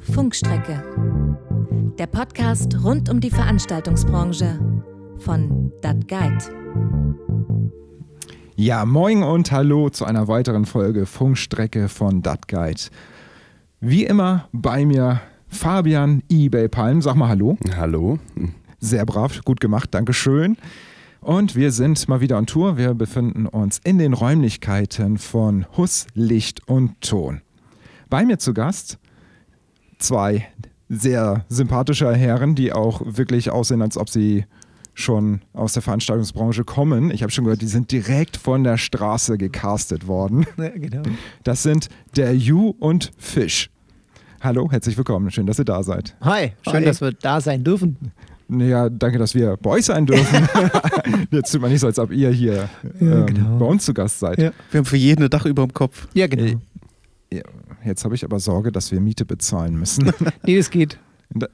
Funkstrecke. Der Podcast rund um die Veranstaltungsbranche von Dat Guide. Ja, moin und hallo zu einer weiteren Folge Funkstrecke von Dat Guide. Wie immer bei mir Fabian eBay Palm. Sag mal Hallo. Hallo. Sehr brav, gut gemacht, Dankeschön. Und wir sind mal wieder on Tour. Wir befinden uns in den Räumlichkeiten von Huss, Licht und Ton. Bei mir zu Gast zwei sehr sympathische Herren, die auch wirklich aussehen, als ob sie schon aus der Veranstaltungsbranche kommen. Ich habe schon gehört, die sind direkt von der Straße gecastet worden. Ja, genau. Das sind der Ju und Fisch. Hallo, herzlich willkommen. Schön, dass ihr da seid. Hi, schön, Hi. dass wir da sein dürfen. Ja, danke, dass wir bei euch sein dürfen. Jetzt tut man nicht so, als ob ihr hier Ja, ähm, genau. bei uns zu Gast seid. Ja. Wir haben für jeden ein Dach über dem Kopf. Ja, genau. Jetzt habe ich aber Sorge, dass wir Miete bezahlen müssen. Nee, das geht.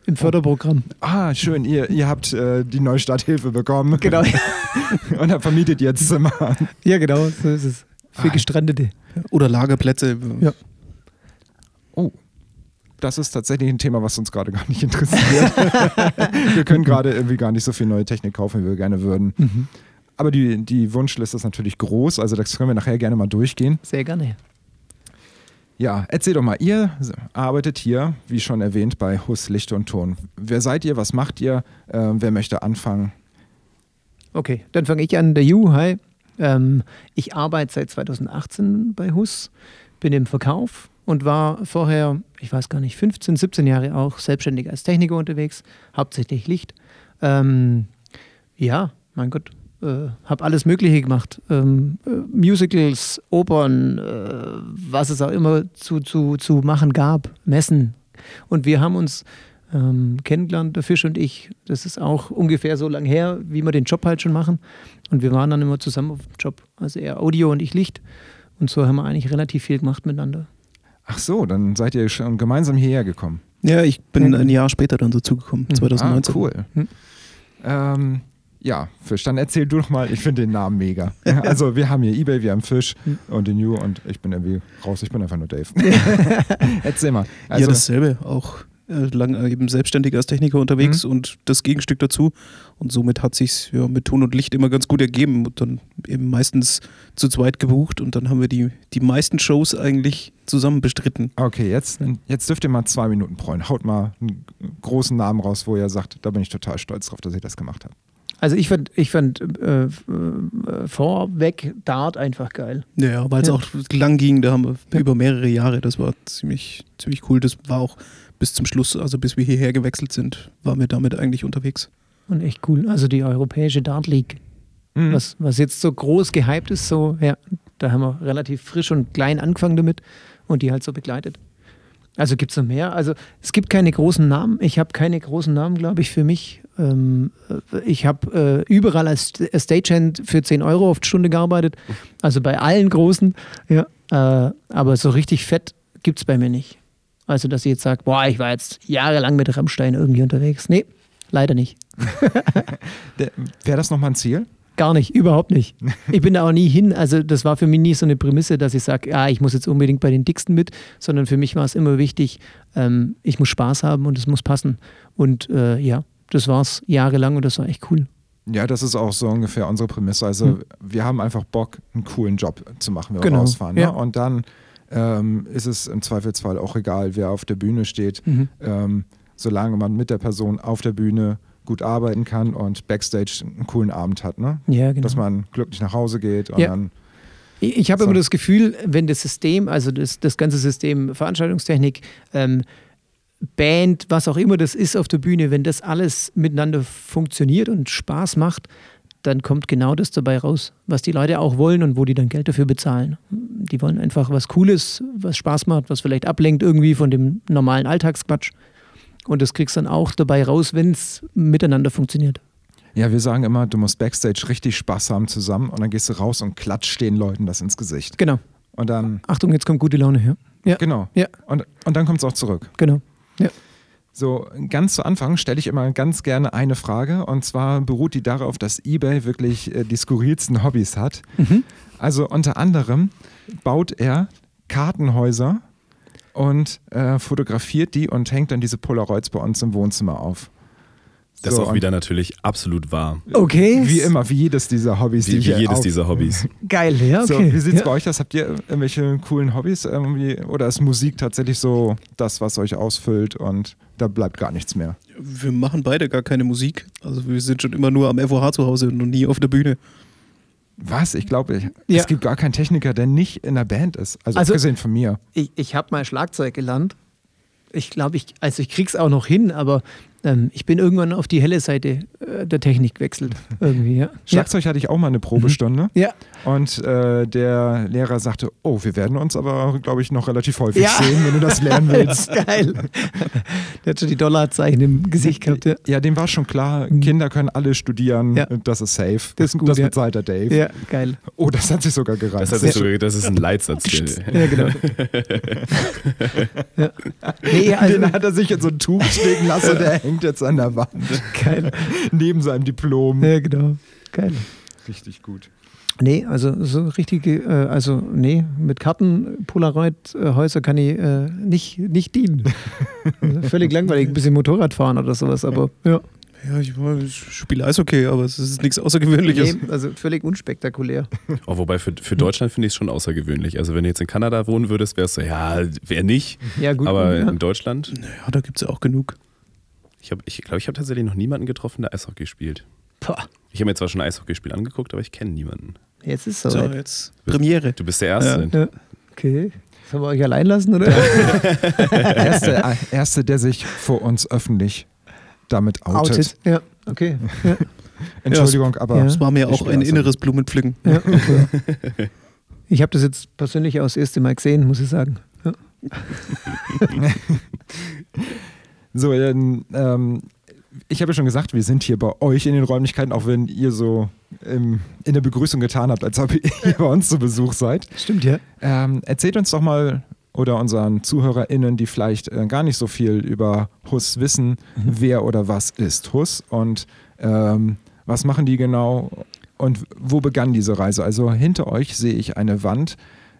Im Förderprogramm. ah, schön, ihr, ihr habt äh, die Neustarthilfe bekommen Genau. und dann vermietet ihr Zimmer. Ja, genau, so ist es. Für Ah. Gestrandete. Oder Lagerplätze. Ja. Oh, das ist tatsächlich ein Thema, was uns gerade gar nicht interessiert. wir können gerade irgendwie gar nicht so viel neue Technik kaufen, wie wir gerne würden. Mhm. Aber die, die Wunschliste ist natürlich groß, also das können wir nachher gerne mal durchgehen. Sehr gerne. Ja, erzähl doch mal, ihr arbeitet hier, wie schon erwähnt, bei Huss, Licht und Ton. Wer seid ihr, was macht ihr, ähm, wer möchte anfangen? Okay, dann fange ich an. Der Ju, hi. Ähm, ich arbeite seit 2018 bei Hus, bin im Verkauf und war vorher, ich weiß gar nicht, 15, 17 Jahre auch selbstständig als Techniker unterwegs, hauptsächlich Licht. Ähm, ja, mein Gott, äh, habe alles Mögliche gemacht. Ähm, äh, Musicals, Opern, äh, was es auch immer zu, zu, zu machen gab, Messen. Und wir haben uns ähm, kennengelernt, der Fisch und ich. Das ist auch ungefähr so lang her, wie wir den Job halt schon machen. Und wir waren dann immer zusammen auf dem Job. Also er Audio und ich Licht. Und so haben wir eigentlich relativ viel gemacht miteinander. Ach so, dann seid ihr schon gemeinsam hierher gekommen. Ja, ich bin ein Jahr später dann dazugekommen, Mhm. 2019. Ah, cool. Hm. Ähm, ja, Fisch, dann erzähl du doch mal, ich finde den Namen mega. Ja, also wir haben hier Ebay, wir haben Fisch und den New und ich bin irgendwie raus, ich bin einfach nur Dave. erzähl mal. ja, Also, dasselbe. Auch äh, lang äh, eben selbstständig als Techniker unterwegs Mhm. und das Gegenstück dazu. Und somit hat sich ja, mit Ton und Licht immer ganz gut ergeben und dann eben meistens zu zweit gebucht und dann haben wir die, die meisten Shows eigentlich zusammen bestritten. okay, jetzt, jetzt dürft ihr mal zwei Minuten freuen. Haut mal einen großen Namen raus, wo ihr sagt, da bin ich total stolz drauf, dass ihr das gemacht habt. Also ich fand, ich fand äh, äh, vorweg Dart einfach geil. Ja, weil es Ja. auch lang ging, da haben wir Ja. über mehrere Jahre, das war ziemlich, ziemlich cool. Das war auch bis zum Schluss, also bis wir hierher gewechselt sind, waren wir damit eigentlich unterwegs. Und echt cool. Also die europäische Dart League, Mhm. was, was jetzt so groß gehypt ist, so, ja, da haben wir relativ frisch und klein angefangen damit und die halt so begleitet. Also gibt es noch mehr. Also es gibt keine großen Namen. Ich habe keine großen Namen, glaube ich, für mich. Ähm, äh, ich habe äh, überall als als Stagehand für 10 Euro auf die Stunde gearbeitet. Also bei allen großen. Ja. Äh, aber so richtig fett gibt es bei mir nicht. Also, dass ich jetzt sage, boah, ich war jetzt jahrelang mit Rammstein irgendwie unterwegs. Nee, leider nicht. Wäre das nochmal ein Ziel? Gar nicht, überhaupt nicht. Ich bin da auch nie hin. Also, das war für mich nie so eine Prämisse, dass ich sage, ja, ich muss jetzt unbedingt bei den Dicksten mit, sondern für mich war es immer wichtig, ähm, ich muss Spaß haben und es muss passen. Und äh, ja, das war es jahrelang und das war echt cool. Ja, das ist auch so ungefähr unsere Prämisse. Also Hm. wir haben einfach Bock, einen coolen Job zu machen, wenn wir Genau, rausfahren. Ne? ja. Und dann ähm, ist es im Zweifelsfall auch egal, wer auf der Bühne steht, Mhm. ähm, solange man mit der Person auf der Bühne gut arbeiten kann und Backstage einen coolen Abend hat. Ne? Ja, genau. Dass man glücklich nach Hause geht und Ja. dann Ich, ich habe So. immer das Gefühl, wenn das System, also das, das ganze System Veranstaltungstechnik, ähm, Band, was auch immer das ist auf der Bühne, wenn das alles miteinander funktioniert und Spaß macht, dann kommt genau das dabei raus, was die Leute auch wollen und wo die dann Geld dafür bezahlen. Die wollen einfach was Cooles, was Spaß macht, was vielleicht ablenkt irgendwie von dem normalen Alltagsquatsch. Und das kriegst dann auch dabei raus, wenn es miteinander funktioniert. Ja, wir sagen immer, du musst Backstage richtig Spaß haben zusammen und dann gehst du raus und klatscht den Leuten das ins Gesicht. Genau. Und dann, Achtung, jetzt kommt gute Laune her. Ja, genau. Ja. Und, und dann kommt es auch zurück. genau. So, ganz zu Anfang stelle ich immer ganz gerne eine Frage und zwar beruht die darauf, dass eBay wirklich äh, die skurrilsten Hobbys hat. Mhm. Also unter anderem baut er Kartenhäuser und äh, fotografiert die und hängt dann diese Polaroids bei uns im Wohnzimmer auf. Das So, ist auch wieder natürlich absolut wahr. Okay. Wie immer, wie jedes dieser Hobbys, die Wie, wie wir jedes auf- dieser Hobbys. Geil, ja, So, okay. wie sieht's ja. bei euch aus? Habt ihr irgendwelche coolen Hobbys irgendwie? Oder ist Musik tatsächlich so das, was euch ausfüllt und da bleibt gar nichts mehr? Wir machen beide gar keine Musik. Also wir sind schon immer nur am FOH zu Hause und noch nie auf der Bühne. Was? Ich glaube, ich- Ja. es gibt gar keinen Techniker, der nicht in der Band ist. Also, Also- abgesehen von mir. Ich, ich habe mal Schlagzeug gelernt. Ich glaube, ich, also ich krieg's auch noch hin, aber ähm, ich bin irgendwann auf die helle Seite äh, der Technik gewechselt. Irgendwie, ja. Schlagzeug hatte ich auch mal eine Probestunde Ja. und äh, der Lehrer sagte, oh, wir werden uns aber, glaube ich, noch relativ häufig Ja. sehen, wenn du das lernen willst. Geil. Der hat schon die Dollarzeichen im Gesicht gehabt. Ja, Ja, dem war schon klar, Kinder können alle studieren, Mhm. Ja. das ist safe. Das ist gut, das bezahlt der Dave. ja geil. Oh, das hat sich sogar gereicht. Das, hat sich sogar, das ist ein Leitsatz. Ja, genau. ja. Nee, also, Den hat er sich in so ein Tuch stecken lassen der hängt jetzt an der Wand. geil. Neben seinem Diplom. Ja, genau. Geil. Richtig gut. Nee, also so richtige, äh, also nee, mit Karten Polaroid-Häuser kann ich äh, nicht, nicht dienen. Völlig langweilig, ein bisschen Motorrad fahren oder sowas, aber ja. Ja, ich, ich spiele Eishockey, aber es ist nichts Außergewöhnliches. Nee, also völlig unspektakulär. oh, wobei für, für Deutschland finde ich es schon außergewöhnlich. Also wenn du jetzt in Kanada wohnen würdest, wärst du, ja, wer nicht. Ja, gut. Aber ja. in Deutschland, Ja, da gibt es ja auch genug. Ich glaube, ich, glaub, ich habe tatsächlich noch niemanden getroffen, der Eishockey spielt. Pah, Ich habe mir zwar schon ein Eishockeyspiel angeguckt, aber ich kenne niemanden. jetzt ist So, es soweit. jetzt Premiere. Du bist der Erste. Ja. Okay. Sollen wir euch allein lassen, oder? Erste, äh, erste, der sich vor uns öffentlich damit outet. Ja, okay. Ja, Entschuldigung, aber Ja. Das war mir auch ein Eishockey. inneres Blumenpflücken. ja, okay. Ich habe das jetzt persönlich auch das erste Mal gesehen, muss ich sagen. Ja. So, ähm, ähm, ich habe ja schon gesagt, wir sind hier bei euch in den Räumlichkeiten, auch wenn ihr so ähm, in der Begrüßung getan habt, als ob ihr bei uns zu Besuch seid. Stimmt, ja. Ähm, erzählt uns doch mal oder unseren ZuhörerInnen, die vielleicht äh, gar nicht so viel über Hus wissen, wer oder was ist Hus und ähm, was machen die genau und wo begann diese Reise? Also hinter euch sehe ich eine Wand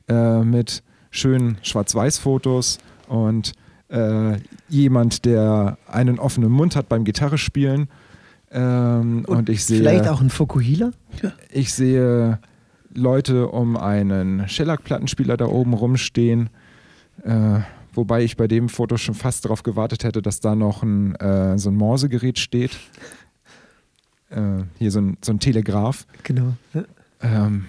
äh, mit schönen Schwarz-Weiß-Fotos und äh, jemand, der einen offenen Mund hat beim Gitarre spielen. Ähm, und, ich sehe Vielleicht auch ein Fokuhila? ich sehe Leute um einen Shellac-Plattenspieler da oben rumstehen, äh, wobei ich bei dem Foto schon fast darauf gewartet hätte, dass da noch ein, äh, so ein Morsegerät steht. Äh, hier so ein, so ein Telegraph. Genau. Ja. Ähm,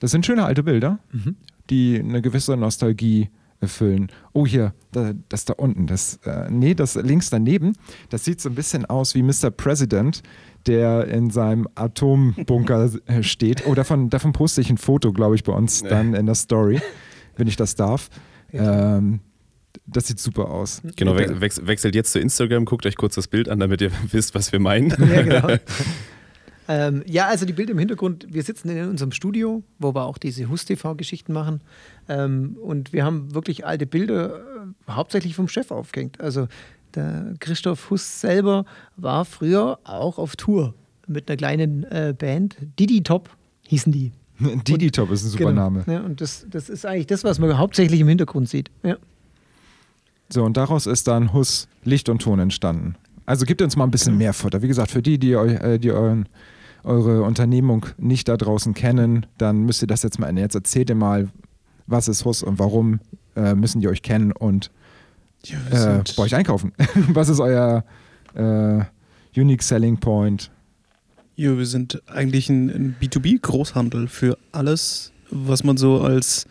das sind schöne alte Bilder, Mhm. die eine gewisse Nostalgie erfüllen. Oh, hier, da, das da unten, das, äh, nee, das links daneben, das sieht so ein bisschen aus wie Mr. President, der in seinem Atombunker äh, steht. Oh, davon, davon poste ich ein Foto, glaube ich, bei uns dann in der Story, wenn ich das darf. Ähm, das sieht super aus. Genau, wex wechselt jetzt zu Instagram, guckt euch kurz das Bild an, damit ihr wisst, was wir meinen. Ja, genau. Ähm, ja, also die Bilder im Hintergrund, wir sitzen in unserem Studio, wo wir auch diese Hus-TV-Geschichten machen. Ähm, und wir haben wirklich alte Bilder äh, hauptsächlich vom Chef aufgehängt. Also der Christoph Huss selber war früher auch auf Tour mit einer kleinen äh, Band. Didi Top hießen die. Didi Top ist ein super Genau. Name. Ja, und das, das ist eigentlich das, was man hauptsächlich im Hintergrund sieht. Ja. So, und daraus ist dann Hus Licht und Ton entstanden. Also gebt uns mal ein bisschen mehr Futter. Wie gesagt, für die, die, eu, äh, die euren, eure Unternehmung nicht da draußen kennen, dann müsst ihr das jetzt mal ändern. Jetzt erzählt ihr mal, was ist Hus und warum äh, müssen die euch kennen und Ja, äh, bei euch einkaufen. was ist euer äh, Unique Selling Point? Ja, wir sind eigentlich ein, ein B2B-Großhandel für alles, was man so als,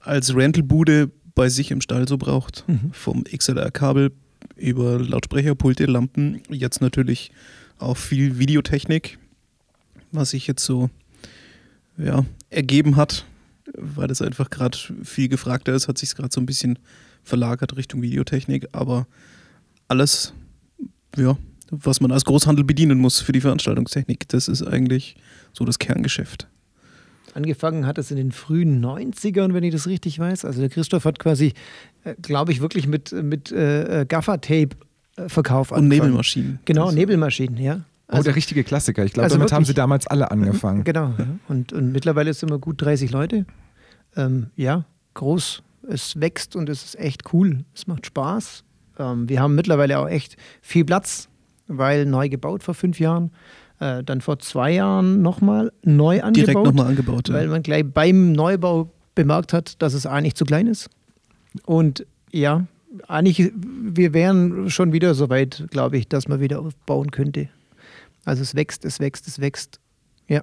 als Rentalbude bei sich im Stall so braucht. Mhm. Vom XLR-Kabel über Lautsprecher, Pulte, Lampen, jetzt natürlich auch viel Videotechnik, was sich jetzt so ja, ergeben hat, weil das einfach gerade viel gefragter ist, hat sich gerade so ein bisschen verlagert Richtung Videotechnik, aber alles, ja, was man als Großhandel bedienen muss für die Veranstaltungstechnik, das ist eigentlich so das Kerngeschäft. Angefangen hat es in den frühen 90ern, wenn ich das richtig weiß. Also der Christoph hat quasi, äh, glaube ich, wirklich mit, mit äh, Gaffer-Tape-Verkauf Und Nebelmaschinen. Genau, Das- Nebelmaschinen, ja. Oh, der richtige Klassiker. Ich glaube, also damit haben wirklich- sie damals alle angefangen. Genau. Ja. Und, und mittlerweile sind wir gut 30 Leute. Ähm, ja, groß, es wächst und es ist echt cool. Es macht Spaß. Ähm, wir haben mittlerweile auch echt viel Platz, weil neu gebaut vor fünf Jahren. Äh, dann vor zwei Jahren nochmal neu angebaut. Direkt nochmal angebaut. Ja. Weil man gleich beim Neubau bemerkt hat, dass es eigentlich zu klein ist. Und ja, eigentlich, wir wären schon wieder so weit, glaube ich, dass man wieder aufbauen könnte. Also es wächst, es wächst, es wächst. Ja.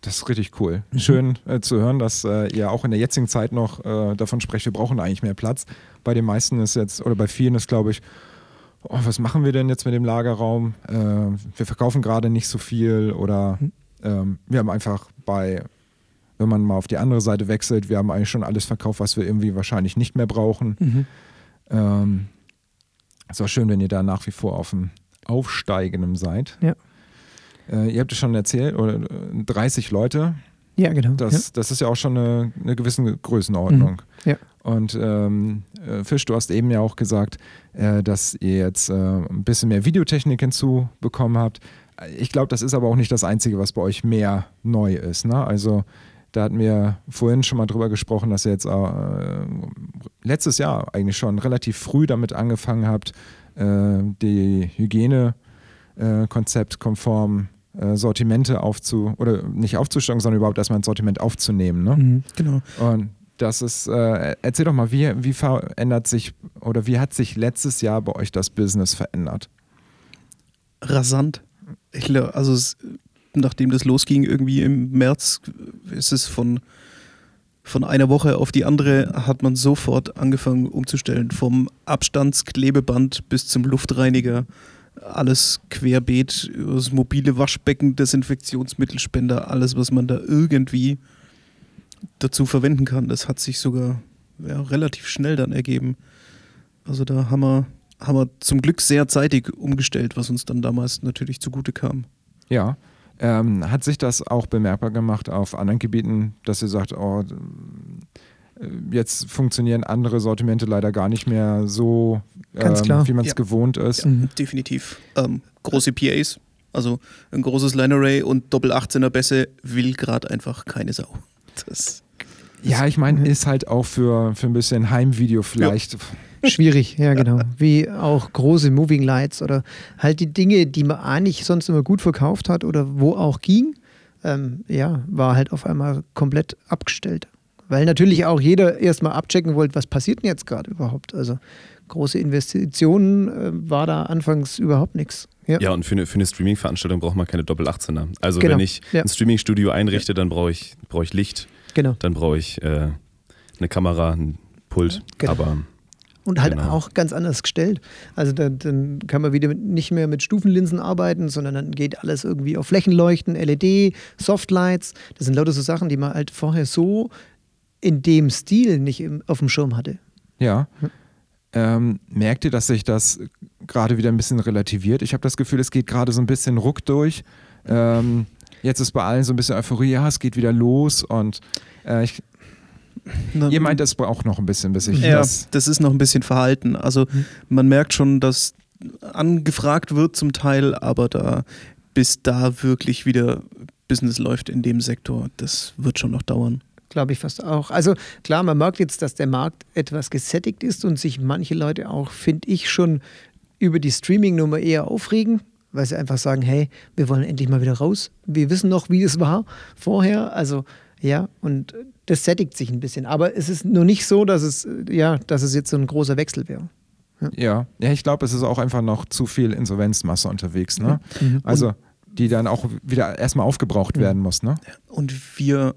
Das ist richtig cool. Schön äh, zu hören, dass äh, ihr auch in der jetzigen Zeit noch äh, davon sprecht, wir brauchen eigentlich mehr Platz. Bei den meisten ist jetzt, oder bei vielen ist, glaube ich, oh, was machen wir denn jetzt mit dem Lagerraum? Äh, wir verkaufen gerade nicht so viel oder ähm, wir haben einfach bei, wenn man mal auf die andere Seite wechselt, wir haben eigentlich schon alles verkauft, was wir irgendwie wahrscheinlich nicht mehr brauchen. Mhm. Ähm, ist auch schön, wenn ihr da nach wie vor auf dem Aufsteigenden seid. Ja. Äh, ihr habt es schon erzählt, oder äh, 30 Leute, Ja, genau. das, das ist ja auch schon eine, eine gewisse Größenordnung. Mhm. Ja. Und ähm, äh, Fisch, du hast eben ja auch gesagt, äh, dass ihr jetzt äh, ein bisschen mehr Videotechnik hinzubekommen habt. Ich glaube, das ist aber auch nicht das Einzige, was bei euch mehr neu ist. Ne? Also da hatten wir vorhin schon mal drüber gesprochen, dass ihr jetzt äh, letztes Jahr eigentlich schon relativ früh damit angefangen habt, äh, die Hygienekonzept konform äh, Sortimente aufzu oder nicht aufzustocken, sondern überhaupt erstmal ein Sortiment aufzunehmen. Ne? Mhm. Genau. Und das ist, äh, erzähl doch mal, wie, wie verändert sich oder wie hat sich letztes Jahr bei euch das Business verändert? rasant. Ich, also es, nachdem das losging, irgendwie im März, ist es von, von einer Woche auf die andere, hat man sofort angefangen umzustellen. Vom Abstandsklebeband bis zum Luftreiniger. Alles querbeet, das mobile Waschbecken, Desinfektionsmittelspender, alles, was man da irgendwie dazu verwenden kann. Das hat sich sogar ja, relativ schnell dann ergeben. Also da haben wir, haben wir zum Glück sehr zeitig umgestellt, was uns dann damals natürlich zugute kam. Ja. Ähm, hat sich das auch bemerkbar gemacht auf anderen Gebieten, dass ihr sagt, oh, jetzt funktionieren andere Sortimente leider gar nicht mehr so, Ganz ähm, klar. wie man es Ja. gewohnt ist? Mhm. Definitiv. Ähm, große PAs, also ein großes Line Array und Doppel 18er Bässe will gerade einfach keine Sau. Das, Ja, ich meine, ist halt auch für, für ein bisschen Heimvideo vielleicht. Schwierig, ja, genau. Wie auch große Moving Lights oder halt die Dinge, die man eigentlich sonst immer gut verkauft hat oder wo auch ging, ähm, ja, war halt auf einmal komplett abgestellt. Weil natürlich auch jeder erstmal abchecken wollte, was passiert denn jetzt gerade überhaupt. Also große Investitionen äh, war da anfangs überhaupt nichts. Ja. Ja, und für eine, für eine Streaming-Veranstaltung braucht man keine Doppel-18er. Also Genau, wenn ich ja. ein Streaming-Studio einrichte, dann brauche ich, brauche ich Licht, Genau. dann brauche ich äh, eine Kamera, ein Pult. Genau. Aber Und halt Genau. auch ganz anders gestellt. Also dann, dann kann man wieder mit, nicht mehr mit Stufenlinsen arbeiten, sondern dann geht alles irgendwie auf Flächenleuchten, LED, Softlights. Das sind lauter so Sachen, die man halt vorher so in dem Stil nicht im, auf dem Schirm hatte. Ja. Ähm, merkt ihr, dass sich das gerade wieder ein bisschen relativiert? Ich habe das Gefühl, es geht gerade so ein bisschen ruck durch. Ähm, jetzt ist bei allen so ein bisschen Euphorie, ja, es geht wieder los und äh, ich, Na, ihr meint, es braucht noch ein bisschen, bis ich ja, das. das ist noch ein bisschen verhalten. Also man merkt schon, dass angefragt wird zum Teil, aber da bis da wirklich wieder Business läuft in dem Sektor, das wird schon noch dauern. Glaube ich fast auch. Also klar, man merkt jetzt, dass der Markt etwas gesättigt ist und sich manche Leute auch, finde ich, schon über die Streaming-Nummer eher aufregen, weil sie einfach sagen, hey, wir wollen endlich mal wieder raus. Wir wissen noch, wie es war vorher. Also ja, und das sättigt sich ein bisschen. Aber es ist nur nicht so, dass es, ja, dass es jetzt so ein großer Wechsel wäre. Ja, ja ich glaube, es ist auch einfach noch zu viel Insolvenzmasse unterwegs. Ne? Mhm. Also, die dann auch wieder erstmal aufgebraucht werden muss. Ne? Und wir,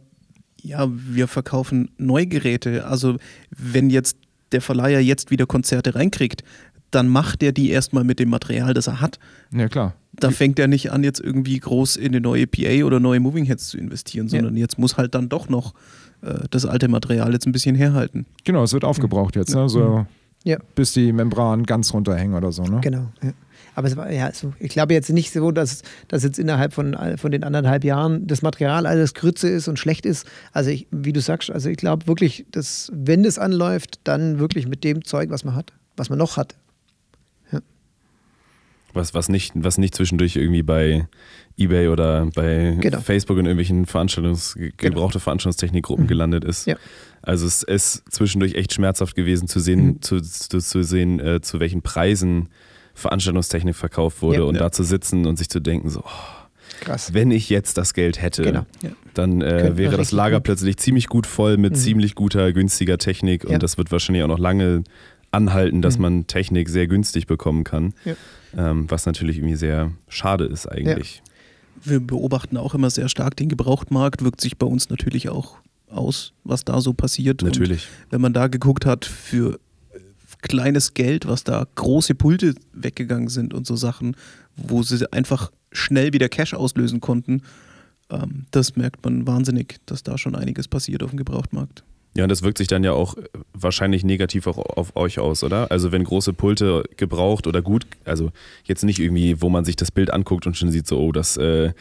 ja, wir verkaufen Neugeräte. Also wenn jetzt der Verleiher jetzt wieder Konzerte reinkriegt, dann macht er die erstmal mit dem Material, das er hat. Ja, klar. Da fängt er nicht an, jetzt irgendwie groß in eine neue PA oder neue Moving Heads zu investieren, Ja. sondern jetzt muss halt dann doch noch äh, das alte Material jetzt ein bisschen herhalten. Genau, es wird aufgebraucht jetzt. Ne? So, Ja. bis die Membran ganz runterhängen oder so. Ne? Genau. Ja. Aber es war ja, also ich glaube jetzt nicht so, dass, dass jetzt innerhalb von, von den anderthalb Jahren das Material alles Grütze ist und schlecht ist. Also ich, wie du sagst, also ich glaube wirklich, dass wenn das anläuft, dann wirklich mit dem Zeug, was man hat, was man noch hat. Was, was, nicht, was nicht zwischendurch irgendwie bei Ebay oder bei Genau. Facebook in irgendwelchen Veranstaltungs gebrauchte Veranstaltungstechnikgruppen Mhm. gelandet ist. Ja. Also es ist zwischendurch echt schmerzhaft gewesen zu sehen, Mhm. zu, zu, zu sehen, äh, zu welchen Preisen Veranstaltungstechnik verkauft wurde Ja. und Ja. da zu sitzen und sich zu denken, so, oh, Krass. wenn ich jetzt das Geld hätte, Genau. dann äh, wäre das Lager gut- plötzlich ziemlich gut voll mit Mhm. ziemlich guter, günstiger Technik und Ja. das wird wahrscheinlich auch noch lange anhalten, dass Mhm. man Technik sehr günstig bekommen kann, Ja. ähm, was natürlich irgendwie sehr schade ist eigentlich. Wir beobachten auch immer sehr stark den Gebrauchtmarkt, wirkt sich bei uns natürlich auch aus, was da so passiert. Und Natürlich. wenn man da geguckt hat, für kleines Geld, was da große Pulte weggegangen sind und so Sachen, wo sie einfach schnell wieder Cash auslösen konnten, ähm, das merkt man wahnsinnig, dass da schon einiges passiert auf dem Gebrauchtmarkt. Ja, und das wirkt sich dann ja auch äh, wahrscheinlich negativ auch auf euch aus, oder? Also wenn große Pulte gebraucht oder gut, also jetzt nicht irgendwie, wo man sich das Bild anguckt und schon sieht so, oh, das äh,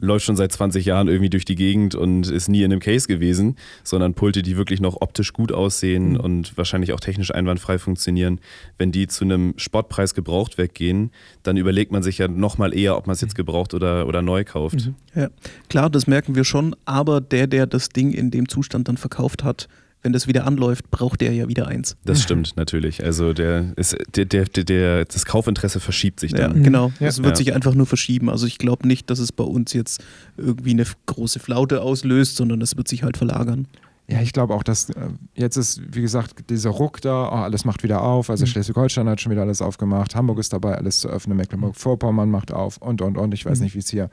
läuft schon seit 20 Jahren irgendwie durch die Gegend und ist nie in einem Case gewesen, sondern Pulte, die wirklich noch optisch gut aussehen Mhm. und wahrscheinlich auch technisch einwandfrei funktionieren. Wenn die zu einem Spottpreis gebraucht weggehen, dann überlegt man sich ja nochmal eher, ob man es jetzt gebraucht oder, oder neu kauft. Mhm. Ja, klar, das merken wir schon, aber der, der das Ding in dem Zustand dann verkauft hat, wenn das wieder anläuft, braucht der ja wieder eins. Das stimmt natürlich. Also der ist, der, der, der, der, das Kaufinteresse verschiebt sich Ja, dann. genau. Ja. Es wird Ja. sich einfach nur verschieben. Also ich glaube nicht, dass es bei uns jetzt irgendwie eine große Flaute auslöst, sondern es wird sich halt verlagern. Ja, ich glaube auch, dass äh, jetzt ist, wie gesagt, dieser Ruck da, oh, alles macht wieder auf. Also Mhm. Schleswig-Holstein hat schon wieder alles aufgemacht, Hamburg ist dabei, alles zu öffnen, Mecklenburg-Vorpommern macht auf und, und, und. Ich weiß Mhm. nicht, wie es hier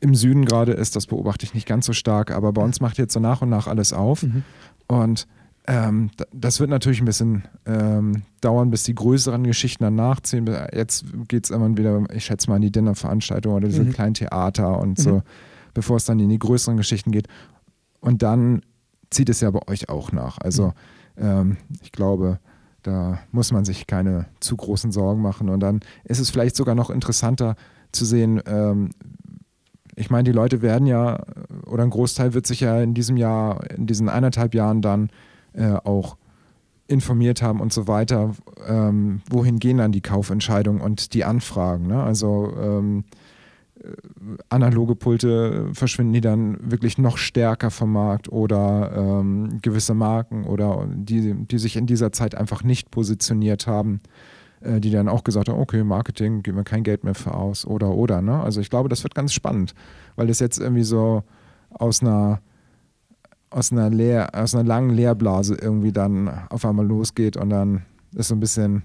im Süden gerade ist, das beobachte ich nicht ganz so stark, aber bei uns macht jetzt so nach und nach alles auf. Mhm. Und ähm, das wird natürlich ein bisschen ähm, dauern, bis die größeren Geschichten dann nachziehen. Jetzt geht es immer wieder, ich schätze mal, in die Dinnerveranstaltung oder diese Mhm. kleinen Theater und Mhm. so, bevor es dann in die größeren Geschichten geht. Und dann zieht es ja bei euch auch nach. Also ähm, ich glaube, da muss man sich keine zu großen Sorgen machen. Und dann ist es vielleicht sogar noch interessanter zu sehen, ähm, ich meine, die Leute werden ja, oder ein Großteil wird sich ja in diesem Jahr, in diesen eineinhalb Jahren dann äh, auch informiert haben und so weiter, ähm, wohin gehen dann die Kaufentscheidungen und die Anfragen. Ne? Also ähm, äh, analoge Pulte verschwinden die dann wirklich noch stärker vom Markt oder ähm, gewisse Marken oder die, die sich in dieser Zeit einfach nicht positioniert haben, äh, die dann auch gesagt haben, okay, Marketing, geben wir kein Geld mehr für aus oder oder. Ne? Also ich glaube, das wird ganz spannend, weil das jetzt irgendwie so aus einer aus einer, Leer, aus einer langen Leerblase irgendwie dann auf einmal losgeht und dann ist so ein bisschen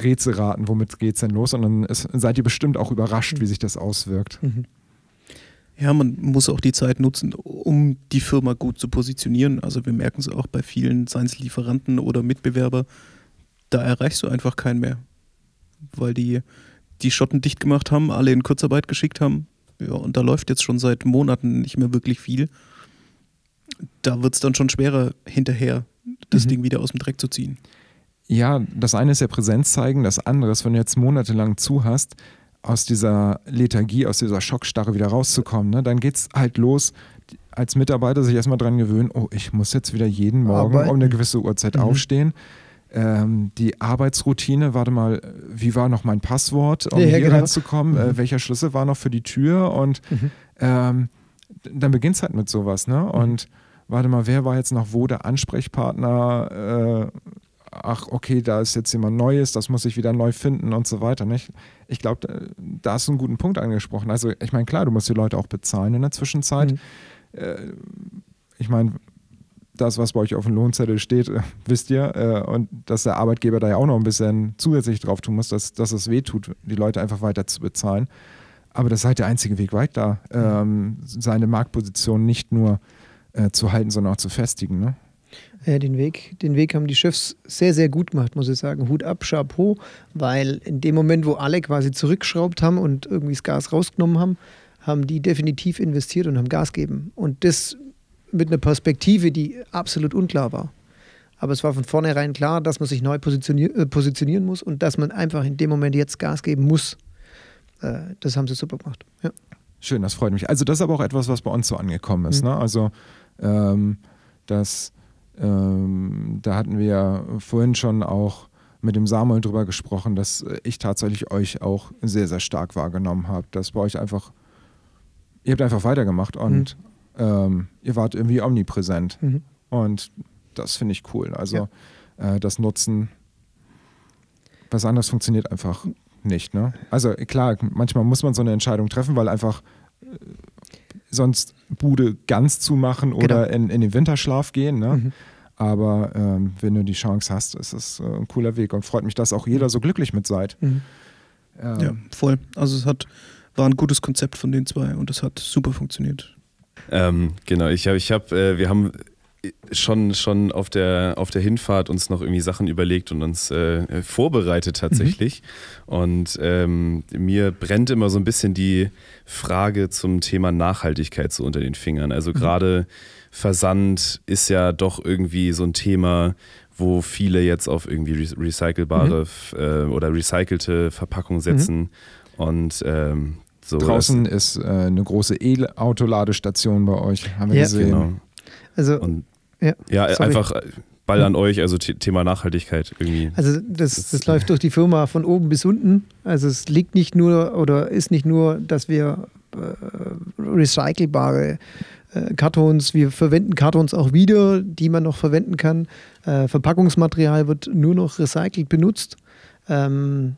Rätselraten, womit geht es denn los? Und dann ist, seid ihr bestimmt auch überrascht, wie sich das auswirkt. Mhm. Ja, man muss auch die Zeit nutzen, um die Firma gut zu positionieren. Also wir merken es auch bei vielen, seien es Lieferanten oder Mitbewerber, da erreichst du einfach keinen mehr. Weil die die Schotten dicht gemacht haben, alle in Kurzarbeit geschickt haben. Ja, und da läuft jetzt schon seit Monaten nicht mehr wirklich viel. Da wird es dann schon schwerer, hinterher das Mhm. Ding wieder aus dem Dreck zu ziehen. Ja, das eine ist ja Präsenz zeigen, das andere ist, wenn du jetzt monatelang zu hast, aus dieser Lethargie, aus dieser Schockstarre wieder rauszukommen. Ne? Dann geht es halt los, als Mitarbeiter sich erstmal dran gewöhnen, oh, ich muss jetzt wieder jeden Morgen Arbeiten. um eine gewisse Uhrzeit Mhm. aufstehen. Ähm, die Arbeitsroutine, warte mal, wie war noch mein Passwort, um Ja, hier genau. reinzukommen? Äh, Mhm. welcher Schlüssel war noch für die Tür? Und Mhm. ähm, dann beginnt es halt mit sowas, ne? Und warte mal, wer war jetzt noch wo der Ansprechpartner? Äh, ach, okay, da ist jetzt jemand Neues, das muss ich wieder neu finden und so weiter. Nicht? Ich glaube, da, da hast du einen guten Punkt angesprochen. Also, ich meine, klar, du musst die Leute auch bezahlen in der Zwischenzeit. Mhm. Äh, ich meine, das, was bei euch auf dem Lohnzettel steht, äh, wisst ihr, äh, und dass der Arbeitgeber da ja auch noch ein bisschen zusätzlich drauf tun muss, dass, dass es wehtut, die Leute einfach weiter zu bezahlen. Aber das ist halt der einzige Weg weiter, ähm, seine Marktposition nicht nur äh, zu halten, sondern auch zu festigen. Ne? Ja, den Weg, den Weg haben die Chefs sehr, sehr gut gemacht, muss ich sagen. Hut ab, Chapeau, weil in dem Moment, wo alle quasi zurückgeschraubt haben und irgendwie das Gas rausgenommen haben, haben die definitiv investiert und haben Gas gegeben. Und das mit einer Perspektive, die absolut unklar war. Aber es war von vornherein klar, dass man sich neu positionier äh, positionieren muss und dass man einfach in dem Moment jetzt Gas geben muss. Äh, das haben sie super gemacht. Ja. Schön, das freut mich. Also das ist aber auch etwas, was bei uns so angekommen ist. Mhm. Ne? Also ähm, das, ähm, da hatten wir vorhin schon auch mit dem Samuel drüber gesprochen, dass ich tatsächlich euch auch sehr, sehr stark wahrgenommen habe. Dass bei euch einfach, ihr habt einfach weitergemacht und mhm. Ähm, ihr wart irgendwie omnipräsent. Mhm. Und das finde ich cool. Also ja. äh, das Nutzen, was anderes funktioniert einfach nicht. Ne? Also klar, manchmal muss man so eine Entscheidung treffen, weil einfach äh, sonst Bude ganz zumachen oder genau. in, in den Winterschlaf gehen. Ne? Mhm. Aber ähm, wenn du die Chance hast, ist es äh, ein cooler Weg und freut mich, dass auch jeder so glücklich mit seid. Mhm. Ähm, ja, voll. Also es hat, war ein gutes Konzept von den zwei und es hat super funktioniert. Ähm, genau, ich habe, ich hab, äh, wir haben schon, schon auf, der, auf der Hinfahrt uns noch irgendwie Sachen überlegt und uns äh, vorbereitet tatsächlich. Mhm. Und ähm, mir brennt immer so ein bisschen die Frage zum Thema Nachhaltigkeit so unter den Fingern. Also mhm. gerade Versand ist ja doch irgendwie so ein Thema, wo viele jetzt auf irgendwie recycelbare mhm. äh, oder recycelte Verpackungen setzen. Mhm. Und ähm, so Draußen ist äh, eine große E-Auto-Ladestation bei euch, haben wir ja. gesehen. Genau. Also, und, ja, ja einfach äh, Ball an euch, also Thema Nachhaltigkeit irgendwie. Also das, das, das läuft durch die Firma von oben bis unten. Also es liegt nicht nur oder ist nicht nur, dass wir äh, recycelbare äh, Kartons, wir verwenden Kartons auch wieder, die man noch verwenden kann. Äh, Verpackungsmaterial wird nur noch recycelt benutzt. Ähm,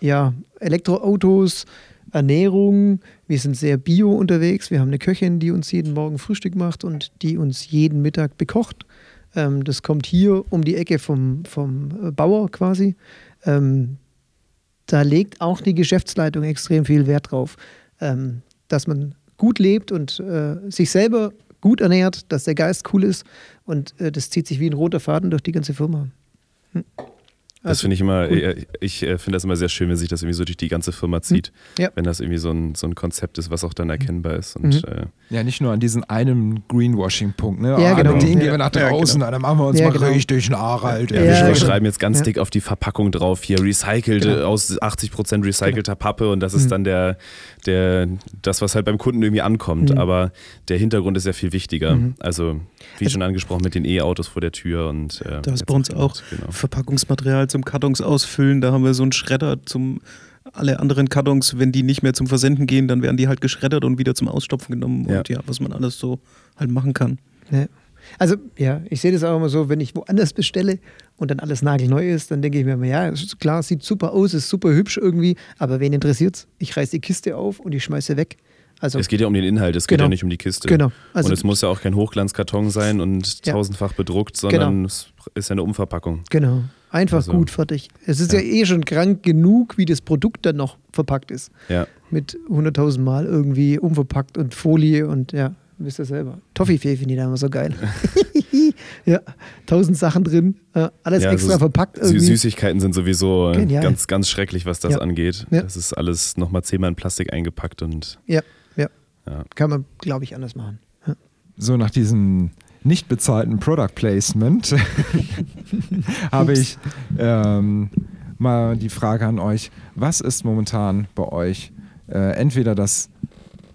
ja, Elektroautos, Ernährung. Wir sind sehr bio unterwegs. Wir haben eine Köchin, die uns jeden Morgen Frühstück macht und die uns jeden Mittag bekocht. Ähm, das kommt hier um die Ecke vom, vom Bauer quasi. Ähm, da legt auch die Geschäftsleitung extrem viel Wert drauf, ähm, dass man gut lebt und äh, sich selber gut ernährt, dass der Geist cool ist und äh, das zieht sich wie ein roter Faden durch die ganze Firma. Hm. Das also, finde ich immer, cool. ich äh, finde das immer sehr schön, wenn sich das irgendwie so durch die ganze Firma hm. zieht. Ja. Wenn das irgendwie so ein, so ein Konzept ist, was auch dann erkennbar ist. Und, mhm. äh ja, nicht nur an diesen einen Greenwashing-Punkt, ne? Ja, ah, genau. Den gehen wir nach draußen, ja, genau. dann machen wir uns ja, mal genau. richtig Nachhalt. Ja, wir genau. schreiben jetzt ganz dick auf die Verpackung drauf, hier recycelt, genau. aus 80% recycelter genau. Pappe und das ist mhm. dann der, der, das, was halt beim Kunden irgendwie ankommt. Mhm. Aber der Hintergrund ist ja viel wichtiger. Mhm. Also, wie also, schon angesprochen, mit den E-Autos vor der Tür und. Äh, da ist bei uns auch genau. Verpackungsmaterial zum Kartons ausfüllen. Da haben wir so einen Schredder zum. Alle anderen Kartons, wenn die nicht mehr zum Versenden gehen, dann werden die halt geschreddert und wieder zum Ausstopfen genommen. Ja. Und ja, was man alles so halt machen kann. Ja. Also ja, ich sehe das auch immer so, wenn ich woanders bestelle und dann alles nagelneu ist, dann denke ich mir immer, ja, klar, sieht super aus, ist super hübsch irgendwie, aber wen interessiert's? Ich reiße die Kiste auf und ich schmeiße weg. Also, es geht ja um den Inhalt, es genau. geht ja nicht um die Kiste. Genau. Also, und es muss ja auch kein Hochglanzkarton sein und ja. tausendfach bedruckt, sondern genau. es ist ja eine Umverpackung. Genau. Einfach also, gut, fertig. Es ist ja. ja. eh schon krank genug, wie das Produkt dann noch verpackt ist. Ja. Mit 100.000 Mal irgendwie umverpackt und Folie und ja, wisst ihr selber. Toffifee finde ich da immer so geil. ja, tausend Sachen drin, alles ja, extra verpackt. Irgendwie. Süßigkeiten sind sowieso Genial. ganz, ganz schrecklich, was das ja. angeht. Ja. Das ist alles nochmal zehnmal in Plastik eingepackt und. Ja, ja. Kann man, glaube ich, anders machen. So, nach diesem nicht bezahlten Product Placement habe ich ähm, mal die Frage an euch: Was ist momentan bei euch äh, entweder das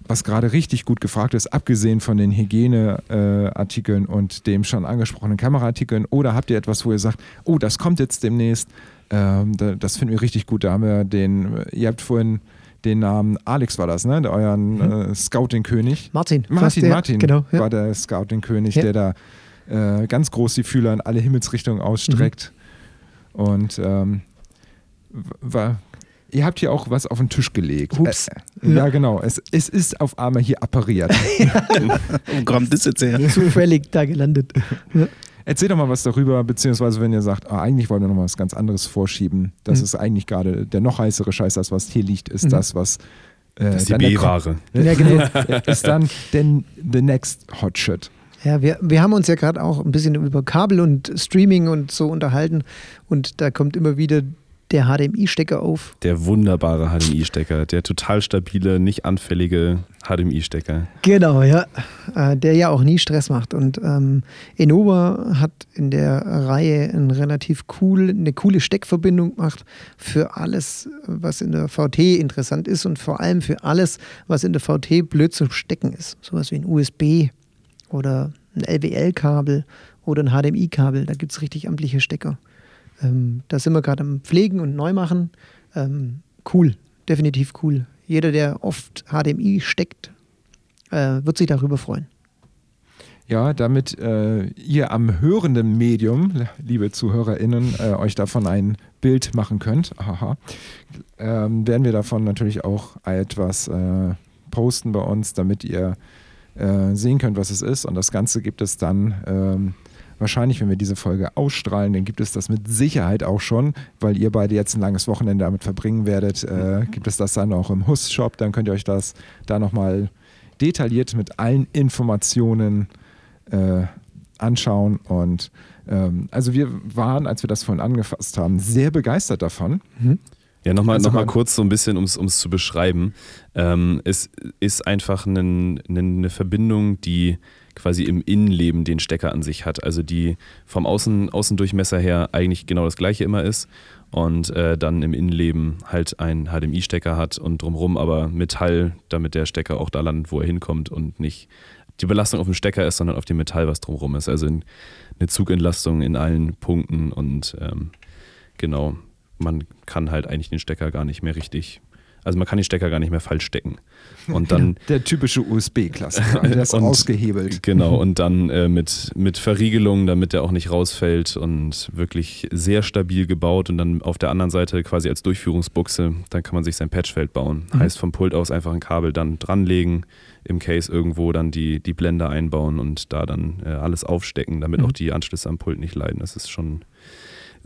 was gerade richtig gut gefragt ist, abgesehen von den Hygieneartikeln äh, und dem schon angesprochenen Kameraartikeln? Oder habt ihr etwas, wo ihr sagt, oh, das kommt jetzt demnächst, ähm, das finden wir richtig gut. Da haben wir den, ihr habt vorhin den Namen Alex war das, ne? Der euren mhm. äh, Scouting-König. Martin. Martin, der, Martin genau, ja. war der Scouting-König, ja. der da äh, ganz groß die Fühler in alle Himmelsrichtungen ausstreckt. Mhm. Und ähm, war, Ihr habt hier auch was auf den Tisch gelegt. Ups. Äh, ja, genau. Es, es ist auf einmal hier appariert. Wo kommt das jetzt her? Zufällig da gelandet. Erzähl doch mal was darüber, beziehungsweise wenn ihr sagt, ah, eigentlich wollen wir noch mal was ganz anderes vorschieben. Das mhm. ist eigentlich gerade der noch heißere Scheiß, das, was hier liegt, ist mhm. das, was. Äh, das ist die B-Ware. Ja, genau. ist dann den, the next hot shit. Ja, wir, wir haben uns ja gerade auch ein bisschen über Kabel und Streaming und so unterhalten und da kommt immer wieder der HDMI-Stecker auf. Der wunderbare HDMI-Stecker, der total stabile, nicht anfällige HDMI-Stecker. Genau, ja. Äh, der ja auch nie Stress macht. Und ähm, Enova hat in der Reihe ein relativ cool, eine coole Steckverbindung gemacht für alles, was in der VT interessant ist und vor allem für alles, was in der VT blöd zum Stecken ist. Sowas wie ein USB oder ein LWL-Kabel oder ein HDMI-Kabel. Da gibt es richtig amtliche Stecker. Ähm, da sind wir gerade am Pflegen und Neumachen. Ähm, cool, definitiv cool. Jeder, der oft HDMI steckt, äh, wird sich darüber freuen. Ja, damit äh, ihr am hörenden Medium, liebe ZuhörerInnen, äh, euch davon ein Bild machen könnt, haha, ähm, werden wir davon natürlich auch etwas äh, posten bei uns, damit ihr äh, sehen könnt, was es ist. Und das Ganze gibt es dann ähm, wahrscheinlich, wenn wir diese Folge ausstrahlen, dann gibt es das mit Sicherheit auch schon, weil ihr beide jetzt ein langes Wochenende damit verbringen werdet. Äh, gibt es das dann auch im Hus-Shop, dann könnt ihr euch das da nochmal detailliert mit allen Informationen äh, anschauen. Und ähm, also wir waren, als wir das vorhin angefasst haben, sehr begeistert davon. Ja, nochmal Also noch mal man- kurz so ein bisschen, um es zu beschreiben. Ähm, es ist einfach nen- eine Verbindung, die quasi im Innenleben den Stecker an sich hat. Also die vom Außen, Außendurchmesser her eigentlich genau das gleiche immer ist und äh, dann im Innenleben halt einen HDMI-Stecker hat und drumherum aber Metall, damit der Stecker auch da landet, wo er hinkommt und nicht die Belastung auf dem Stecker ist, sondern auf dem Metall, was drumherum ist. Also in- eine Zugentlastung in allen Punkten und ähm, genau, man kann halt eigentlich den Stecker gar nicht mehr richtig, also man kann den Stecker gar nicht mehr falsch stecken. Und dann, Der typische USB-Klassiker, der ist Und- ausgehebelt. genau, und dann äh, mit, mit Verriegelung, damit der auch nicht rausfällt und wirklich sehr stabil gebaut und dann auf der anderen Seite quasi als Durchführungsbuchse, dann kann man sich sein Patchfeld bauen. Mhm. Heißt vom Pult aus einfach ein Kabel dann dranlegen, im Case irgendwo dann die, die Blende einbauen und da dann äh, alles aufstecken, damit Mhm. auch die Anschlüsse am Pult nicht leiden. Das ist schon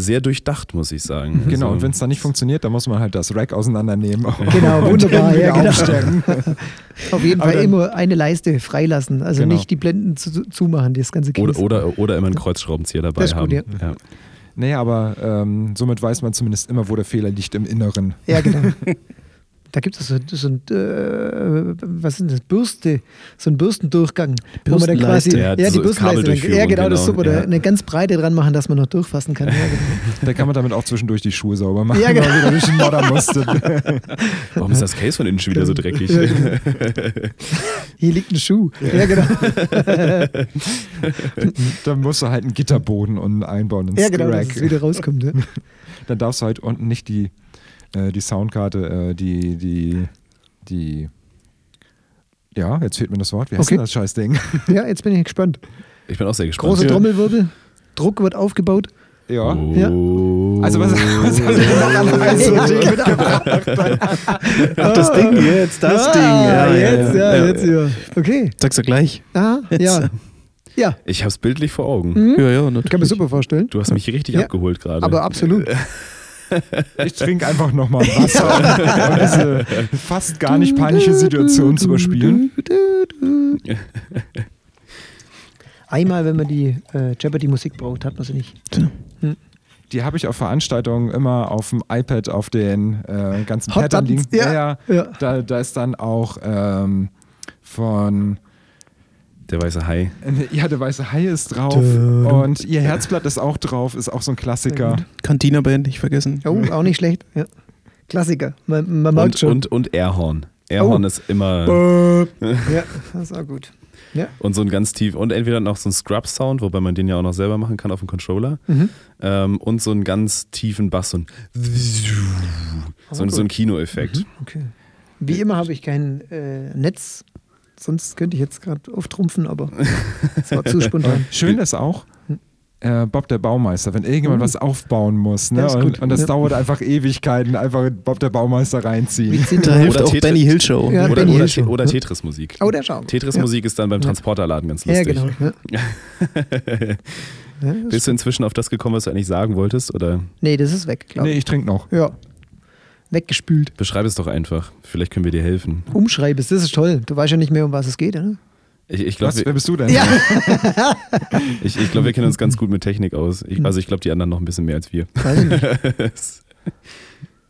sehr durchdacht, muss ich sagen. Genau, Also- und wenn es dann nicht funktioniert, dann muss man halt das Rack auseinandernehmen. Genau, und wunderbar, ja, genau. Auf jeden Fall dann- immer eine Leiste freilassen. Also Genau. nicht die Blenden zu, zu- zumachen, das ganze Oder, Käse. oder, oder immer einen Kreuzschraubenzieher dabei Das ist gut, haben. Ja. Nee, aber ähm, somit weiß man zumindest immer, wo der Fehler liegt im Inneren. Ja, genau. Da gibt es so, so ein, äh, was ist das, Bürste, so ein Bürstendurchgang. Wo man dann quasi. Ja, ja, die so Bürstenleiste. Ja, genau, das ist genau, super. Ja. Eine ganz breite dran machen, dass man noch durchfassen kann. Ja, genau. Da kann man damit auch zwischendurch die Schuhe sauber machen, Ja, genau. weil wieder durch den Modder musste. Warum ist das Case von innen schon wieder so dreckig? Ja, genau. Hier liegt ein Schuh. Ja, genau. da musst du halt einen Gitterboden und einbauen ins Ja, genau, dass Rack. es wieder rauskommt. Ja. Dann darfst du halt unten nicht die, äh, die Soundkarte, äh, die, die, die, ja, jetzt fehlt mir das Wort. Wie heißt Okay. denn das Scheißding? ja, jetzt bin ich gespannt. Ich bin auch sehr gespannt. Große Ja. Trommelwirbel, Druck wird aufgebaut. Ja. Oh. Also was, was hast du denn noch an IoT mitgebracht? Ach, das Ding jetzt, das ah, Ding. Ja, jetzt, ja, ja. jetzt, ja. Okay. Sag's ja gleich. Ah, ja. Ja, Ich hab's bildlich vor Augen. Hm? Ja, ja, natürlich. kann man super vorstellen. Du hast mich richtig Ja. abgeholt gerade. Aber absolut. Ich trinke einfach nochmal Wasser, um diese fast gar nicht peinliche Situation zu überspielen. Einmal, wenn man die äh, Jeopardy-Musik braucht, hat man sie nicht. Die habe ich auf Veranstaltungen immer auf dem iPad auf den äh, ganzen Hot Pattern liegen. Buttons, ja. Ja. Da, da ist dann auch ähm, von Der weiße Hai. Ja, der weiße Hai ist drauf Dum. und ihr Herzblatt ist auch drauf, ist auch so ein Klassiker. Cantina-Band nicht vergessen. Oh, auch nicht schlecht. Ja. Klassiker. Man, man merkt Und, schon. und, und Airhorn. Airhorn Oh. ist immer. ja, das ist auch gut. Ja. Und so ein ganz tief. Und entweder noch so ein Scrub-Sound, wobei man den ja auch noch selber machen kann auf dem Controller. Mhm. Ähm, und so einen ganz tiefen Bass. So ein, so, ein- so ein Kinoeffekt. Okay. Wie immer habe ich kein äh, Netz, sonst könnte ich jetzt gerade auftrumpfen, aber es war zu spontan. Schön ist auch äh, Bob der Baumeister, wenn irgendjemand Oh. was aufbauen muss. Ne? Ja, ist und, und das Ja. dauert einfach Ewigkeiten, einfach Bob der Baumeister reinziehen. Da hilft Oder auch Tetris- Benny Hill Show. Ja, Oder, Benny oder, Hill oder Ja. Tetris-Musik. Oh, der Schau. Tetris-Musik ist dann beim Transporterladen ganz Ja, lustig. genau. Ja. Ja, das Bist du inzwischen auf das gekommen, was du eigentlich sagen wolltest? Oder nee, das ist weg, glaube Nee, ich. ich trinke noch. Ja. Weggespült. beschreib es doch einfach. Vielleicht können wir dir helfen. Umschreibest, das ist toll. Du weißt ja nicht mehr, um was es geht, oder? Ich, ich Was, glaube, wer bist du denn? Ja. ich, ich glaub, wir kennen uns ganz gut mit Technik aus. Ich, also ich glaube, die anderen noch ein bisschen mehr als wir. Weiß ich nicht.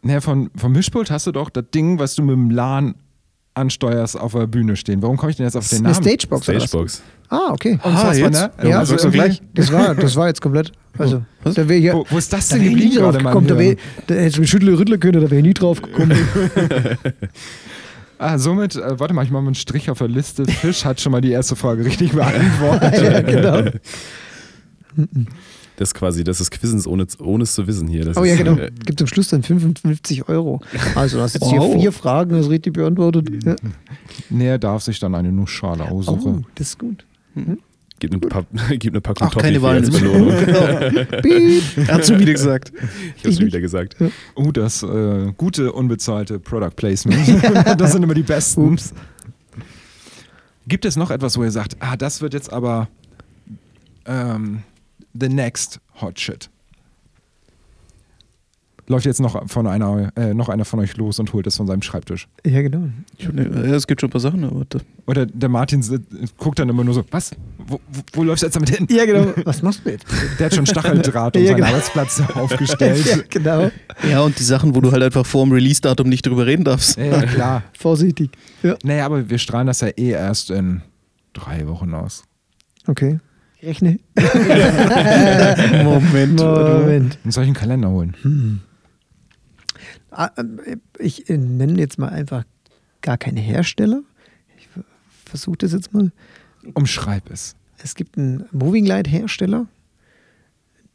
Naja, von, vom Mischpult hast du doch das Ding, was du mit dem LAN ansteuerst, auf der Bühne stehen. Warum komme ich denn jetzt auf den Eine Namen? Stagebox oder was? Stagebox. Ah, okay. Unfassbar, jetzt? ne? Ja, also irgendwie- gleich. Das war, das war jetzt komplett. Also, Was? da wäre ja. Wo, wo ist das Da denn geblieben drauf gerade, gekommen. Da, Mann? wär, da hätte ich mich schütteln, rütteln können, da wäre ich nie drauf gekommen. Ah, somit, äh, warte mal, ich mache mal einen Strich auf der Liste. Fisch hat schon mal die erste Frage richtig beantwortet. ja, genau. Das quasi, das ist Quizens ohne, ohne es zu wissen hier. Das Oh ja, ist, genau. äh, Gibt zum Schluss dann 55 Euro. Also, du hast jetzt Wow. hier vier Fragen, das richtig beantwortet. Ja. Nee, er darf sich dann eine Nussschale Oh, aussuchen. das ist gut. Gib eine, Pa- gib eine Packung Ach, keine Toffifee als. Belohnung. Er hat schon wieder gesagt. Ich hab's schon wieder gesagt. Oh, das äh, gute, unbezahlte Product Placement. das sind immer die besten. Ups. Gibt es noch etwas, wo ihr sagt, ah, das wird jetzt aber ähm, the next hot shit? Läuft jetzt noch, von einer, äh, noch einer von euch los und holt es von seinem Schreibtisch. Ja, genau. Ich, ne, es gibt schon ein paar Sachen, aber Oder der Martin guckt dann immer nur so, was? Wo, wo, wo läufst du jetzt damit hin? Ja, genau. Was machst du jetzt? Der hat schon Stacheldraht um Ja, seinen genau. Arbeitsplatz aufgestellt. ja, genau. ja, und die Sachen, wo du halt einfach vor dem Release-Datum nicht drüber reden darfst. Ja, klar. Vorsichtig. Ja. Naja, aber wir strahlen das ja eh erst in drei Wochen aus. Okay. Rechne. Moment. Moment. Soll ich einen Kalender holen? Ähm, Ich äh, nenne jetzt mal einfach gar keine Hersteller. Ich versuche das jetzt mal. Umschreib es. Es gibt einen Moving Light Hersteller,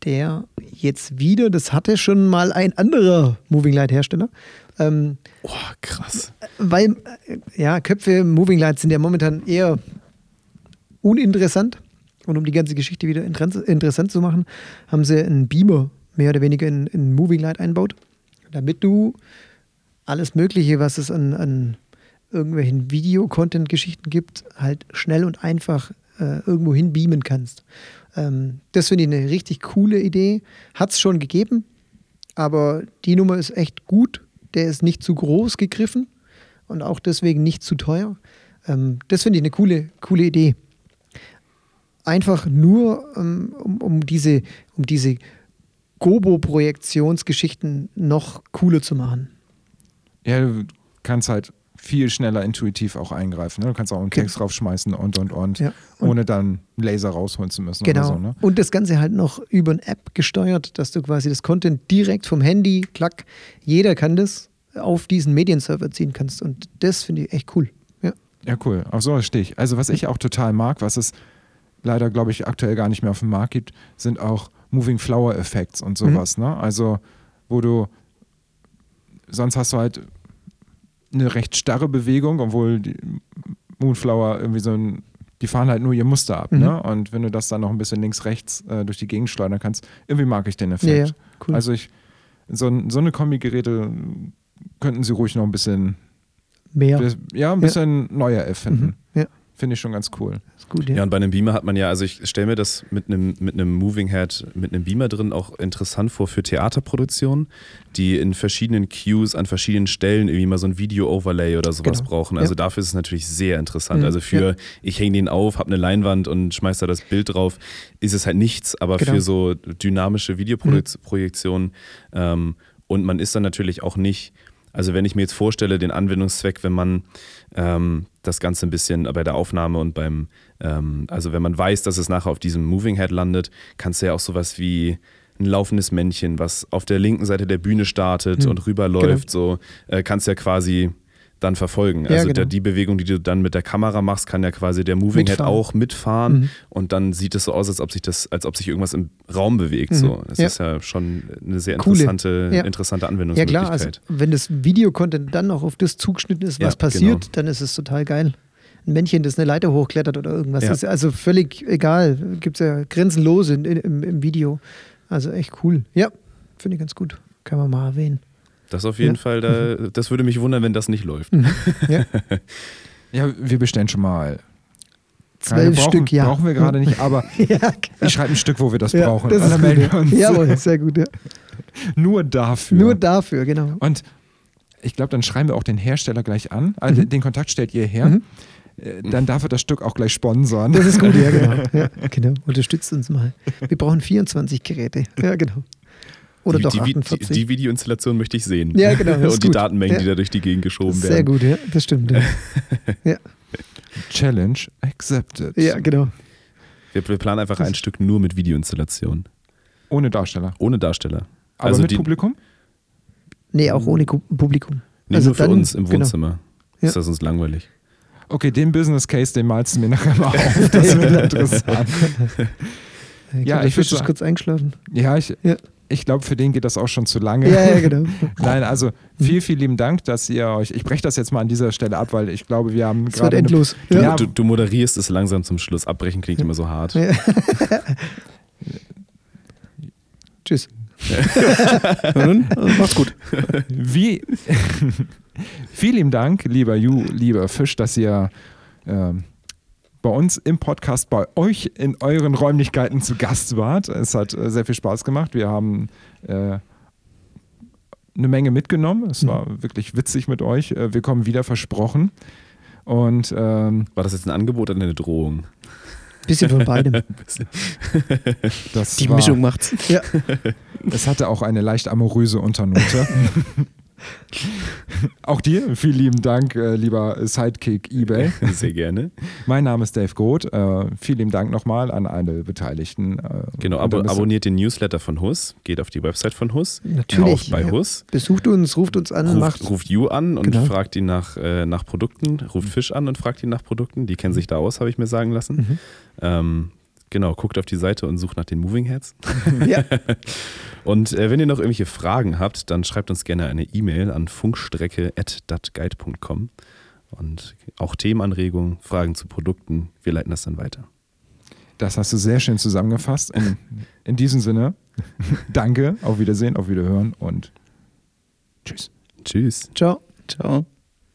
der jetzt wieder, das hatte schon mal ein anderer Moving Light Hersteller, ähm, Oh, krass. weil äh, ja, Köpfe Moving Lights sind ja momentan eher uninteressant. Und um die ganze Geschichte wieder interess- interessant zu machen, haben sie einen Beamer mehr oder weniger in, in Moving Light einbaut, damit du alles Mögliche, was es an, an irgendwelchen Video-Content-Geschichten gibt, halt schnell und einfach äh, irgendwo hin beamen kannst. Ähm, das finde ich eine richtig coole Idee. Hat es schon gegeben, aber die Nummer ist echt gut. Der ist nicht zu groß gegriffen und auch deswegen nicht zu teuer. Ähm, das finde ich eine coole, coole Idee. Einfach nur, ähm, um, um diese, um diese Gobo-Projektionsgeschichten noch cooler zu machen. Ja, du kannst halt viel schneller intuitiv auch eingreifen. Ne? Du kannst auch einen Ge- Text draufschmeißen und und und, Ja. Und- ohne dann Laser rausholen zu müssen Genau. oder so. Ne? Und das Ganze halt noch über eine App gesteuert, dass du quasi das Content direkt vom Handy, klack, jeder kann das auf diesen Medienserver ziehen kannst. Und das finde ich echt cool. Ja. Ja, cool. Auf sowas stehe ich. Also, was ich auch total mag, was es leider, glaube ich, aktuell gar nicht mehr auf dem Markt gibt, sind auch Moving Flower Effects und sowas. Ne? Also, wo du sonst hast du halt eine recht starre Bewegung, obwohl die Moonflower irgendwie so ein, die fahren halt nur ihr Muster ab. Mhm. Ne? Und wenn du das dann noch ein bisschen links, rechts äh, durch die Gegend schleudern kannst, irgendwie mag ich den Ja, Effekt. ja, cool. Also ich, so, so eine Kombigeräte könnten sie ruhig noch ein bisschen, Mehr. ja, ein bisschen neuer erfinden. Mhm. Ja, Finde ich schon ganz cool. ist gut. Ja, Ja. und bei einem Beamer hat man ja, also ich stelle mir das mit einem, mit einem Moving Head, mit einem Beamer drin auch interessant vor für Theaterproduktionen, die in verschiedenen Cues an verschiedenen Stellen irgendwie mal so ein Video-Overlay oder sowas Genau. brauchen. Also Ja. dafür ist es natürlich sehr interessant. Mhm, Also für, ich hänge den auf, habe eine Leinwand und schmeiß da das Bild drauf, ist es halt nichts, aber Genau. für so dynamische Videoprojektionen ähm, und man ist dann natürlich auch nicht, also wenn ich mir jetzt vorstelle, den Anwendungszweck, wenn man ähm, das Ganze ein bisschen bei der Aufnahme und beim, ähm, also wenn man weiß, dass es nachher auf diesem Moving Head landet, kannst du ja auch sowas wie ein laufendes Männchen, was auf der linken Seite der Bühne startet Hm, und rüberläuft, so äh, kannst du ja quasi dann verfolgen. Ja, Also genau. der, die Bewegung, die du dann mit der Kamera machst, kann ja quasi der Moving Head Mitfahren. auch mitfahren Mhm. und dann sieht es so aus, als ob sich das, als ob sich irgendwas im Raum bewegt. Mhm. So. Das Ja. ist ja schon eine sehr interessante, Ja. interessante Ja Anwendungsmöglichkeit. klar, also wenn das Videocontent dann noch auf das zugeschnitten ist, was Ja, passiert, genau. dann ist es total geil. Ein Männchen, das eine Leiter hochklettert oder irgendwas, Ja. ist also völlig egal. Gibt es ja grenzenlos in, in, im, im Video. Also echt cool. Ja, finde ich ganz gut. Kann man mal erwähnen. Das auf jeden Ja. Fall, da, das würde mich wundern, wenn das nicht läuft. Mhm. Ja. Ja, wir bestellen schon mal. Zwölf brauchen, Stück, ja. Brauchen wir gerade nicht, aber ja, ich schreibe ein Stück, wo wir das ja, brauchen. das ist melden wir uns. Jawohl, sehr gut. Ja. Nur dafür. Nur dafür, genau. Und ich glaube, dann schreiben wir auch den Hersteller gleich an. Also Mhm. Den Kontakt stellt ihr her. Mhm. Äh, Dann darf er das Stück auch gleich sponsern. Das ist gut, ja, genau. Ja, genau. Unterstützt uns mal. Wir brauchen 24 Geräte. Ja, genau. Oder die, doch die, Vi- 48. die, die Videoinstallation möchte ich sehen. Ja, genau, das ist Und die gut. Datenmengen, Ja. die da durch die Gegend geschoben Sehr werden. gut, ja, das stimmt. Ja, ja, Challenge accepted. ja genau. Wir, wir planen einfach ein Stück nur mit Videoinstallation. Ohne Darsteller. Ohne Darsteller. Aber Also mit die- Publikum? Nee, auch ohne Ku- Publikum. Nee, Also nur für dann- uns im genau. Wohnzimmer. Ja. Ist das uns langweilig. Okay, den Business Case, den malst du mir nachher mal auf. Das wird interessant. Ich Ja, ich Fisch würd ist kurz eingeschlafen. Ja, ich, Ja. Ich glaube, für den geht das auch schon zu lange. Ja, ja, genau. Nein, also vielen, vielen lieben Dank, dass ihr euch. Ich breche das jetzt mal an dieser Stelle ab, weil ich glaube, wir haben Es wird gerade. eine- endlos. Du, Ja. du, du moderierst es langsam zum Schluss. Abbrechen klingt immer so hart. Ja. Tschüss. Nun, macht's gut. Wie. vielen lieben Dank, lieber Ju, lieber Fisch, dass ihr ähm, bei uns im Podcast, bei euch in euren Räumlichkeiten zu Gast wart. Es hat äh, sehr viel Spaß gemacht. Wir haben. Äh, eine Menge mitgenommen. Es war wirklich witzig mit euch. Äh, Wir kommen wieder versprochen. Und ähm, War das jetzt ein Angebot oder eine Drohung? Bisschen von beidem. das Die war, Mischung macht's. Ja. Es hatte auch eine leicht amoröse Unternote. auch dir vielen lieben Dank, äh, lieber Sidekick eBay. Sehr gerne. Mein Name ist Dave Groth. Äh, vielen lieben Dank nochmal an alle Beteiligten. Äh, Genau, ist- abonniert den Newsletter von Hus, geht auf die Website von Hus, Natürlich. kauft bei ja. Hus, Besucht uns, ruft uns an, macht. ruft, ruft You an und Genau. fragt ihn nach, äh, nach Produkten, ruft Fisch an und fragt ihn nach Produkten. Die kennen sich da aus, habe ich mir sagen lassen. Mhm. Ähm, genau, guckt auf die Seite und sucht nach den Moving Heads. Ja. Und äh, wenn ihr noch irgendwelche Fragen habt, dann schreibt uns gerne eine E-Mail an funkstrecke.datguide.com und auch Themenanregungen, Fragen zu Produkten, wir leiten das dann weiter. Das hast du sehr schön zusammengefasst. In, in diesem Sinne, danke, auf Wiedersehen, auf Wiederhören und tschüss. Tschüss. Ciao. Ciao.